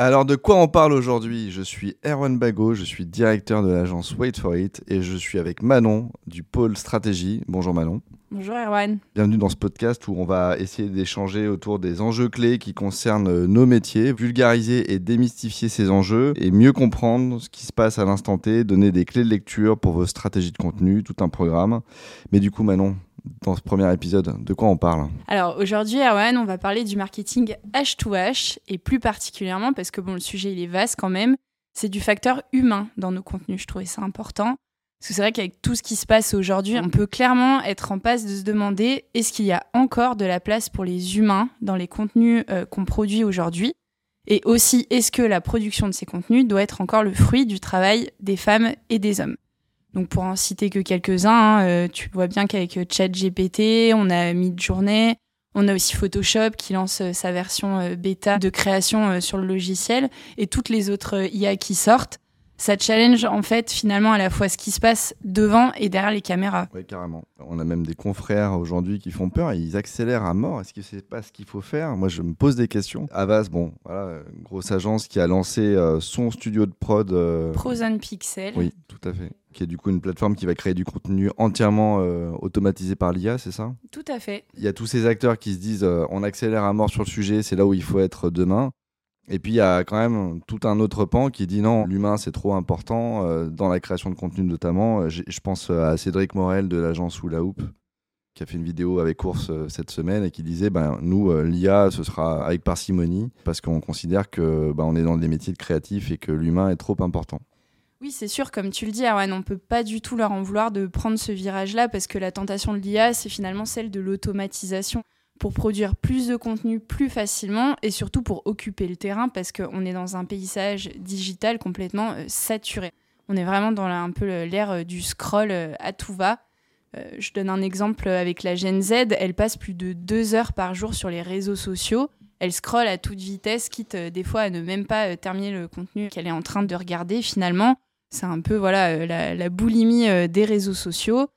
Alors de quoi on parle aujourd'hui? Je suis Erwan Bago, je suis directeur de l'agence Wait for It et je suis avec Manon du pôle stratégie. Bonjour Manon. Bonjour Erwan. Bienvenue dans ce podcast où on va essayer d'échanger autour des enjeux clés qui concernent nos métiers, vulgariser et démystifier ces enjeux et mieux comprendre ce qui se passe à l'instant T, donner des clés de lecture pour vos stratégies de contenu, tout un programme. Mais du coup Manon, dans ce premier épisode De quoi on parle Alors aujourd'hui, Erwan, on va parler du marketing H2H et plus particulièrement, parce que bon, le sujet il est vaste quand même, c'est du facteur humain dans nos contenus. Je trouvais ça important. Parce que c'est vrai qu'avec tout ce qui se passe aujourd'hui, on peut clairement être en passe de se demander est-ce qu'il y a encore de la place pour les humains dans les contenus euh, qu'on produit aujourd'hui? Et aussi, est-ce que la production de ces contenus doit être encore le fruit du travail des femmes et des hommes? Donc pour en citer que quelques-uns, hein, euh, tu vois bien qu'avec euh, ChatGPT, on a Midjourney, on a aussi Photoshop qui lance euh, sa version bêta de création sur le logiciel et toutes les autres IA qui sortent ça challenge en fait finalement à la fois ce qui se passe devant et derrière les caméras. Oui, carrément. On a même des confrères aujourd'hui qui font peur, ils accélèrent à mort. Est-ce que c'est pas ce qu'il faut faire? Moi, je me pose des questions. Avas, bon, voilà, une grosse agence qui a lancé son studio de prod. Euh... Prozone Pixel. Oui, tout à fait. Qui est du coup une plateforme qui va créer du contenu entièrement euh, automatisé par l'IA, c'est ça? Tout à fait. Il y a tous ces acteurs qui se disent euh, on accélère à mort sur le sujet, c'est là où il faut être demain. Et puis il y a quand même tout un autre pan qui dit non, l'humain c'est trop important euh, dans la création de contenu notamment. Je pense à Cédric Morel de l'agence Oula Hoop qui a fait une vidéo avec Course cette semaine et qui disait ben nous l'IA ce sera avec parcimonie parce qu'on considère que ben, on est dans des métiers de créatif et que l'humain est trop important. Oui, c'est sûr, comme tu le dis, Arwan, on peut pas du tout leur en vouloir de prendre ce virage-là parce que la tentation de l'IA, c'est finalement celle de l'automatisation pour produire plus de contenu plus facilement et surtout pour occuper le terrain parce qu'on est dans un paysage digital complètement euh, saturé. On est vraiment dans un peu l'ère euh, du scroll euh, à tout va. je donne un exemple avec la Gen Z, elle passe plus de deux heures par jour sur les réseaux sociaux. Elle scrolle à toute vitesse, quitte des fois à ne même pas terminer le contenu qu'elle est en train de regarder finalement. C'est un peu voilà la boulimie des réseaux sociaux.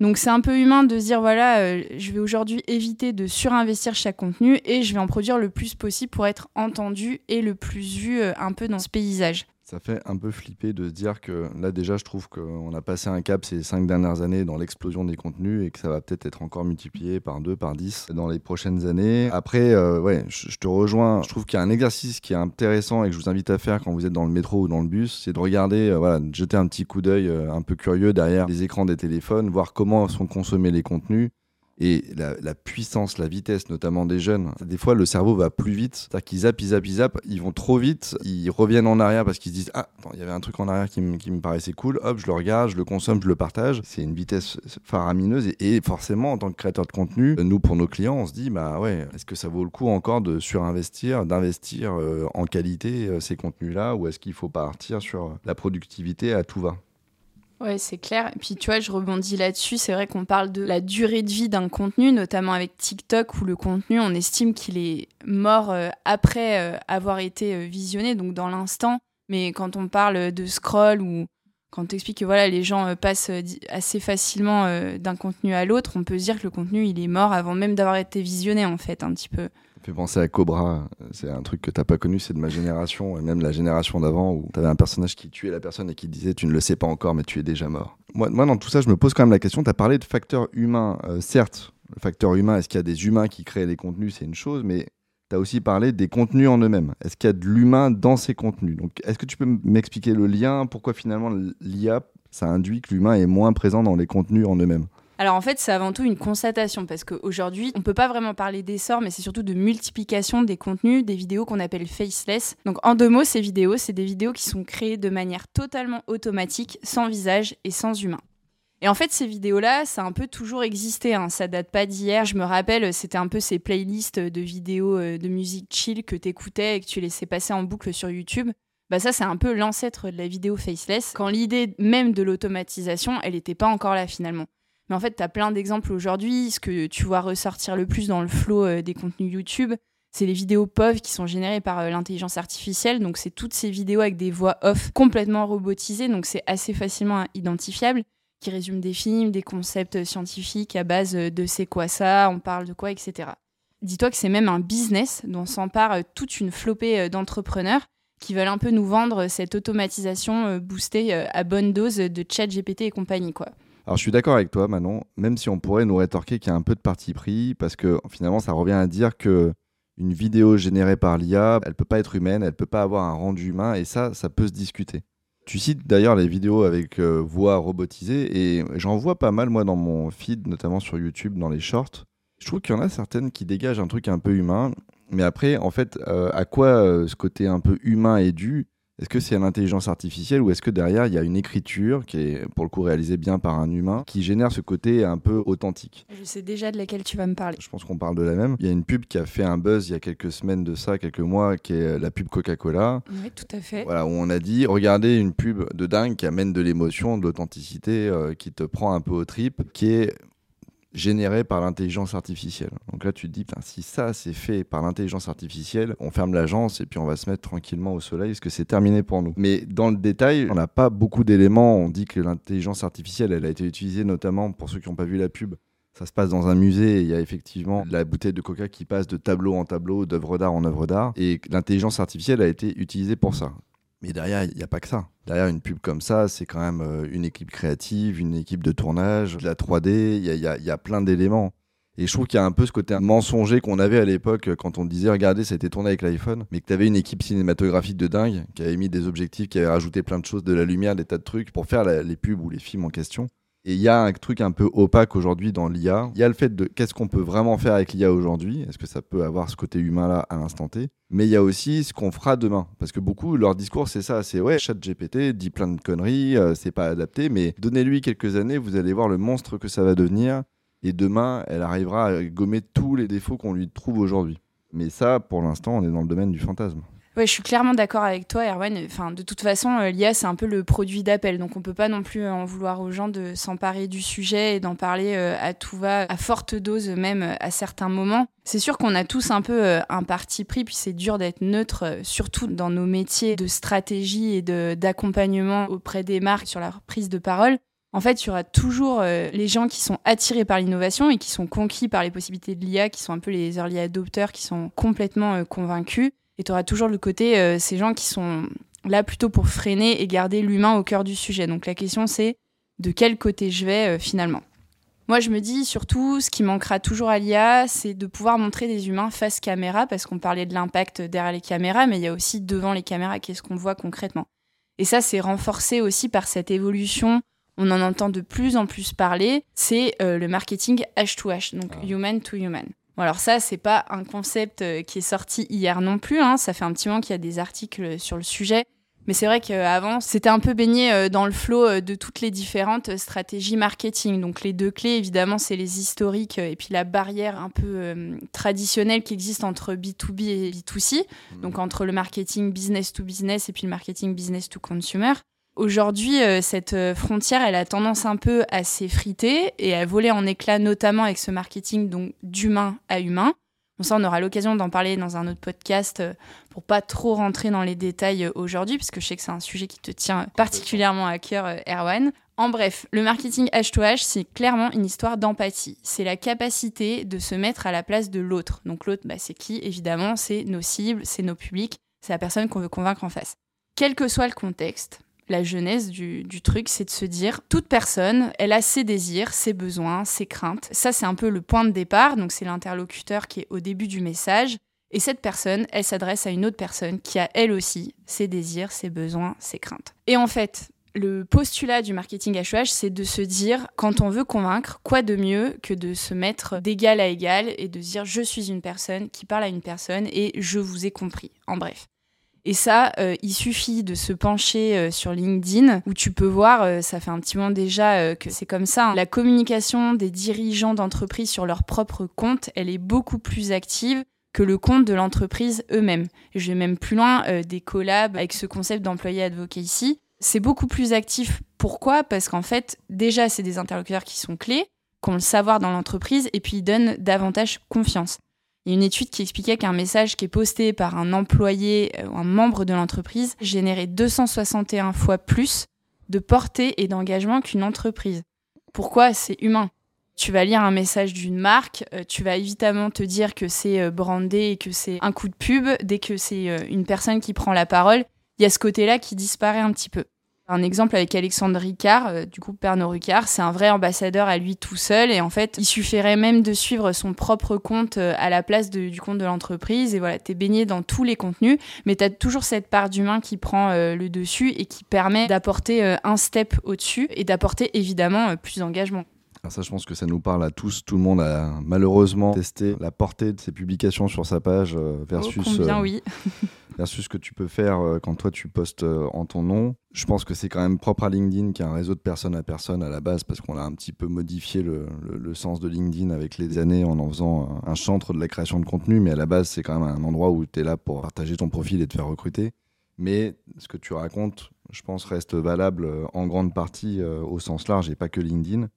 Donc c'est un peu humain de dire voilà, euh, je vais aujourd'hui éviter de surinvestir chaque contenu et je vais en produire le plus possible pour être entendu et le plus vu euh, un peu dans ce paysage ça fait un peu flipper de se dire que là déjà je trouve qu'on a passé un cap ces cinq dernières années dans l'explosion des contenus et que ça va peut-être être encore multiplié par deux, par dix dans les prochaines années. Après, euh, ouais, je, te rejoins. Je trouve qu'il y a un exercice qui est intéressant et que je vous invite à faire quand vous êtes dans le métro ou dans le bus, c'est de regarder, euh, voilà, de jeter un petit coup d'œil euh, un peu curieux derrière les écrans des téléphones, voir comment sont consommés les contenus et la, puissance, la vitesse, notamment des jeunes. Des fois, le cerveau va plus vite. C'est-à-dire qu'ils zappent, ils zappent, ils zappent, ils vont trop vite, ils reviennent en arrière parce qu'ils se disent Ah, il y avait un truc en arrière qui, me paraissait cool, hop, je le regarde, je le consomme, je le partage. C'est une vitesse faramineuse. Et, forcément, en tant que créateur de contenu, nous, pour nos clients, on se dit Bah ouais, est-ce que ça vaut le coup encore de surinvestir, d'investir euh, en qualité euh, ces contenus-là, ou est-ce qu'il faut partir sur la productivité à tout va? Ouais, c'est clair. Et puis tu vois, je rebondis là-dessus. C'est vrai qu'on parle de la durée de vie d'un contenu, notamment avec TikTok, où le contenu, on estime qu'il est mort euh, après euh, avoir été euh, visionné, donc dans l'instant. Mais quand on parle de scroll ou quand on explique que voilà, les gens passent assez facilement d'un contenu à l'autre, on peut dire que le contenu, il est mort avant même d'avoir été visionné, en fait, un petit peu fait penser à Cobra. C'est un truc que t'as pas connu, c'est de ma génération, et même la génération d'avant, où t'avais un personnage qui tuait la personne et qui disait Tu ne le sais pas encore, mais tu es déjà mort. Moi, dans tout ça, je me pose quand même la question T'as parlé de facteurs humains. Euh, certes, le facteur humain, est-ce qu'il y a des humains qui créent les contenus C'est une chose, mais tu as aussi parlé des contenus en eux-mêmes. Est-ce qu'il y a de l'humain dans ces contenus? Donc, est-ce que tu peux m'expliquer le lien? Pourquoi finalement l'IA, ça induit que l'humain est moins présent dans les contenus en eux-mêmes? Alors en fait, c'est avant tout une constatation parce qu'aujourd'hui, on ne peut pas vraiment parler d'essor, mais c'est surtout de multiplication des contenus, des vidéos qu'on appelle faceless. Donc en deux mots, ces vidéos, c'est des vidéos qui sont créées de manière totalement automatique, sans visage et sans humain. Et en fait, ces vidéos-là, ça a un peu toujours existé. Hein. Ça date pas d'hier. Je me rappelle, c'était un peu ces playlists de vidéos euh, de musique chill que t'écoutais et que tu laissais passer en boucle sur YouTube. Bah ça, c'est un peu l'ancêtre de la vidéo faceless. Quand l'idée même de l'automatisation, elle n'était pas encore là finalement. Mais en fait, tu as plein d'exemples aujourd'hui. Ce que tu vois ressortir le plus dans le flow euh, des contenus YouTube, c'est les vidéos POV qui sont générées par euh, l'intelligence artificielle. Donc, c'est toutes ces vidéos avec des voix off complètement robotisées. Donc, c'est assez facilement identifiable, qui résument des films, des concepts scientifiques à base euh, de c'est quoi ça, on parle de quoi, etc. Dis-toi que c'est même un business dont s'empare toute une flopée d'entrepreneurs qui veulent un peu nous vendre cette automatisation boostée à bonne dose de chat GPT et compagnie, quoi. Alors je suis d'accord avec toi, Manon, même si on pourrait nous rétorquer qu'il y a un peu de parti pris, parce que finalement ça revient à dire que une vidéo générée par l'IA, elle peut pas être humaine, elle peut pas avoir un rendu humain, et ça, ça peut se discuter. Tu cites d'ailleurs les vidéos avec euh, voix robotisée, et j'en vois pas mal moi dans mon feed, notamment sur YouTube, dans les shorts. Je trouve qu'il y en a certaines qui dégagent un truc un peu humain, mais après, en fait, euh, à quoi euh, ce côté un peu humain est dû est-ce que c'est l'intelligence artificielle ou est-ce que derrière il y a une écriture qui est pour le coup réalisée bien par un humain qui génère ce côté un peu authentique? Je sais déjà de laquelle tu vas me parler. Je pense qu'on parle de la même. Il y a une pub qui a fait un buzz il y a quelques semaines de ça, quelques mois, qui est la pub Coca-Cola. Oui, tout à fait. Voilà, où on a dit regardez une pub de dingue qui amène de l'émotion, de l'authenticité, euh, qui te prend un peu au trip, qui est généré par l'intelligence artificielle. Donc là, tu te dis, si ça c'est fait par l'intelligence artificielle, on ferme l'agence et puis on va se mettre tranquillement au soleil parce que c'est terminé pour nous? Mais dans le détail, on n'a pas beaucoup d'éléments. On dit que l'intelligence artificielle, elle a été utilisée notamment pour ceux qui n'ont pas vu la pub. Ça se passe dans un musée et il y a effectivement la bouteille de coca qui passe de tableau en tableau, d'œuvre d'art en œuvre d'art. Et l'intelligence artificielle a été utilisée pour ça. Mais derrière, il n'y a pas que ça. Derrière une pub comme ça, c'est quand même euh, une équipe créative, une équipe de tournage, de la 3D, il y a, plein d'éléments. Et je trouve qu'il y a un peu ce côté mensonger qu'on avait à l'époque euh, quand on disait regardez, ça a été tourné avec l'iPhone, mais que tu avais une équipe cinématographique de dingue qui avait mis des objectifs, qui avait rajouté plein de choses, de la lumière, des tas de trucs pour faire les pubs ou les films en question. Et il y a un truc un peu opaque aujourd'hui dans l'IA. Il y a le fait de qu'est-ce qu'on peut vraiment faire avec l'IA aujourd'hui. Est-ce que ça peut avoir ce côté humain-là à l'instant T? Mais il y a aussi ce qu'on fera demain. Parce que beaucoup, leur discours, c'est ça. C'est ouais, chat GPT dit plein de conneries, euh, c'est pas adapté, mais donnez-lui quelques années, vous allez voir le monstre que ça va devenir. Et demain, elle arrivera à gommer tous les défauts qu'on lui trouve aujourd'hui. Mais ça, pour l'instant, on est dans le domaine du fantasme. Ouais, je suis clairement d'accord avec toi, Erwan. Enfin, de toute façon, euh, l'IA, c'est un peu le produit d'appel. Donc, on peut pas non plus en vouloir aux gens de s'emparer du sujet et d'en parler euh, à tout va, à forte dose même euh, à certains moments. C'est sûr qu'on a tous un peu un parti pris, puis c'est dur d'être neutre, surtout dans nos métiers de stratégie et d'accompagnement auprès des marques sur la prise de parole. En fait, il y aura toujours les gens qui sont attirés par l'innovation et qui sont conquis par les possibilités de l'IA, qui sont un peu les early adopters, qui sont complètement convaincus. Et tu auras toujours le côté, euh, ces gens qui sont là plutôt pour freiner et garder l'humain au cœur du sujet. Donc la question c'est de quel côté je vais euh, finalement. Moi je me dis surtout, ce qui manquera toujours à l'IA, c'est de pouvoir montrer des humains face caméra, parce qu'on parlait de l'impact derrière les caméras, mais il y a aussi devant les caméras, qu'est-ce qu'on voit concrètement. Et ça c'est renforcé aussi par cette évolution on en entend de plus en plus parler, c'est euh, le marketing H2H, donc ah. human to human alors ça, c'est pas un concept euh, qui est sorti hier non plus. Hein. Ça fait un petit moment qu'il y a des articles sur le sujet. Mais c'est vrai qu'avant, c'était un peu baigné euh, dans le flot euh, de toutes les différentes stratégies marketing. Donc les deux clés, évidemment, c'est les historiques et puis la barrière un peu traditionnelle qui existe entre B2B et B2C. Mmh. Donc entre le marketing business to business et puis le marketing business to consumer. Aujourd'hui, euh, cette euh, frontière, elle a tendance un peu à s'effriter et à voler en éclats, notamment avec ce marketing donc d'humain à humain. Ça, on aura l'occasion d'en parler dans un autre podcast euh, pour pas trop rentrer dans les détails aujourd'hui, puisque je sais que c'est un sujet qui te tient particulièrement à cœur, Erwan. En bref, le marketing H2H, c'est clairement une histoire d'empathie. C'est la capacité de se mettre à la place de l'autre. Donc l'autre, bah, c'est qui? Évidemment, c'est nos cibles, c'est nos publics, c'est la personne qu'on veut convaincre en face. Quel que soit le contexte, la genèse du, truc, c'est de se dire, toute personne, elle a ses désirs, ses besoins, ses craintes. Ça, c'est un peu le point de départ, donc c'est l'interlocuteur qui est au début du message. Et cette personne, elle s'adresse à une autre personne qui a elle aussi ses désirs, ses besoins, ses craintes. Et en fait, le postulat du marketing HEH, c'est de se dire, quand on veut convaincre, quoi de mieux que de se mettre d'égal à égal et de dire, je suis une personne qui parle à une personne et je vous ai compris. En bref. Et ça, euh, il suffit de se pencher euh, sur LinkedIn où tu peux voir, euh, ça fait un petit moment déjà que c'est comme ça. Hein. La communication des dirigeants d'entreprise sur leur propre compte, elle est beaucoup plus active que le compte de l'entreprise eux-mêmes. Je vais même plus loin des collabs avec ce concept d'employé advocacy. C'est beaucoup plus actif. Pourquoi? Parce qu'en fait, déjà, c'est des interlocuteurs qui sont clés, qui ont le savoir dans l'entreprise et puis ils donnent davantage confiance. Il y a une étude qui expliquait qu'un message qui est posté par un employé ou un membre de l'entreprise générait 261 fois plus de portée et d'engagement qu'une entreprise. Pourquoi C'est humain? tu vas lire un message d'une marque, euh, tu vas évidemment te dire que c'est euh, brandé et que c'est un coup de pub. Dès que c'est euh, une personne qui prend la parole, il y a ce côté-là qui disparaît un petit peu. Un exemple avec Alexandre Ricard, du coup Pernod Ricard, c'est un vrai ambassadeur à lui tout seul et en fait, il suffirait même de suivre son propre compte à la place du compte de l'entreprise et voilà, t'es baigné dans tous les contenus, mais t'as toujours cette part d'humain qui prend le dessus et qui permet d'apporter un step au-dessus et d'apporter évidemment plus d'engagement. Alors ça, je pense que ça nous parle à tous. Tout le monde a malheureusement testé la portée de ses publications sur sa page euh, versus, oh, combien, oui. versus ce que tu peux faire euh, quand toi tu postes euh, en ton nom. Je pense que c'est quand même propre à LinkedIn, qui est un réseau de personne à personne à la base, parce qu'on a un petit peu modifié le, le, sens de LinkedIn avec les années en en faisant un chantre de la création de contenu. Mais à la base, c'est quand même un endroit où tu es là pour partager ton profil et te faire recruter. Mais ce que tu racontes, je pense, reste valable en grande partie au sens large et pas que LinkedIn.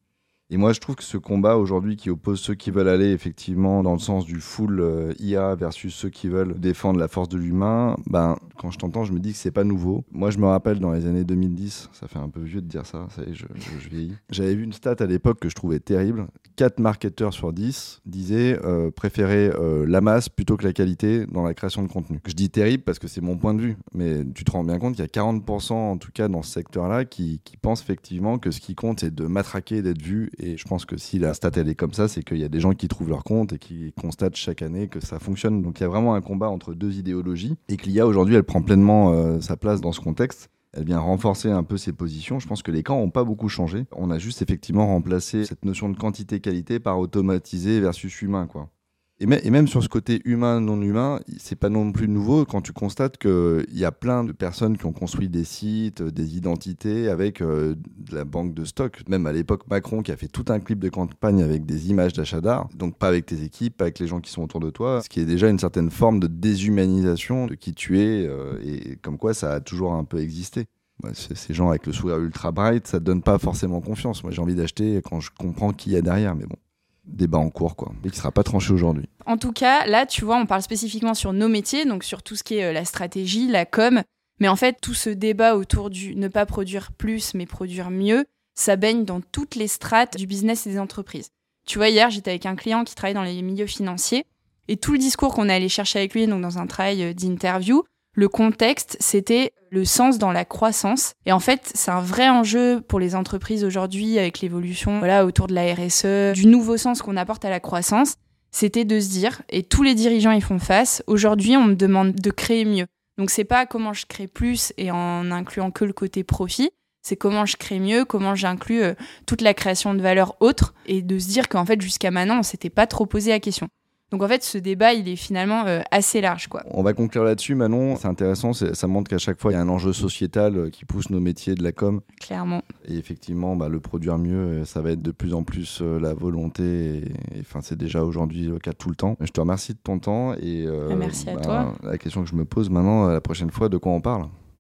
Et moi, je trouve que ce combat aujourd'hui qui oppose ceux qui veulent aller effectivement dans le sens du full euh, IA versus ceux qui veulent défendre la force de l'humain, ben, quand je t'entends, je me dis que c'est pas nouveau. Moi, je me rappelle dans les années 2010, ça fait un peu vieux de dire ça, ça y est, je, vieillis. J'avais vu une stat à l'époque que je trouvais terrible. 4 marketeurs sur 10 disaient euh, préférer euh, la masse plutôt que la qualité dans la création de contenu. Je dis terrible parce que c'est mon point de vue, mais tu te rends bien compte qu'il y a 40% en tout cas dans ce secteur-là qui, qui pensent effectivement que ce qui compte, c'est de matraquer, d'être vu je pense que si la stat est comme ça, c'est qu'il y a des gens qui trouvent leur compte et qui constatent chaque année que ça fonctionne. Donc il y a vraiment un combat entre deux idéologies et que l'IA aujourd'hui elle prend pleinement euh, sa place dans ce contexte. Elle vient renforcer un peu ses positions. Je pense que les camps n'ont pas beaucoup changé. On a juste effectivement remplacé cette notion de quantité-qualité par automatisé versus humain. Quoi. Et, même sur ce côté humain, non humain, c'est pas non plus nouveau quand tu constates qu'il y a plein de personnes qui ont construit des sites, des identités avec euh, de la banque de stock. Même à l'époque, Macron qui a fait tout un clip de campagne avec des images d'achat d'art, donc pas avec tes équipes, pas avec les gens qui sont autour de toi, ce qui est déjà une certaine forme de déshumanisation de qui tu es, euh, et comme quoi ça a toujours un peu existé. ces gens avec le sourire ultra bright, ça te donne pas forcément confiance. Moi, j'ai envie d'acheter quand je comprends qui y a derrière, mais bon débat en cours, quoi, et qui ne sera pas tranché aujourd'hui. En tout cas, là, tu vois, on parle spécifiquement sur nos métiers, donc sur tout ce qui est euh, la stratégie, la com. Mais en fait, tout ce débat autour du ne pas produire plus, mais produire mieux, ça baigne dans toutes les strates du business et des entreprises. Tu vois, hier, j'étais avec un client qui travaille dans les milieux financiers, et tout le discours qu'on est allé chercher avec lui, donc dans un travail euh, d'interview, le contexte, c'était le sens dans la croissance. Et en fait, c'est un vrai enjeu pour les entreprises aujourd'hui avec l'évolution voilà, autour de la RSE, du nouveau sens qu'on apporte à la croissance. C'était de se dire, et tous les dirigeants y font face, aujourd'hui, on me demande de créer mieux. Donc, c'est pas comment je crée plus et en incluant que le côté profit, c'est comment je crée mieux, comment j'inclus euh, toute la création de valeur autre, et de se dire qu'en fait, jusqu'à maintenant, on s'était pas trop posé la question. Donc en fait, ce débat, il est finalement euh, assez large. Quoi. On va conclure là-dessus, Manon. C'est intéressant, ça montre qu'à chaque fois, il y a un enjeu sociétal euh, qui pousse nos métiers de la com. Clairement. Et effectivement, bah, le produire mieux, euh, ça va être de plus en plus la volonté. Et enfin, c'est déjà aujourd'hui le cas tout le temps. Je te remercie de ton temps. Et, Merci à bah, toi. La question que je me pose maintenant, la prochaine fois, de quoi on parle?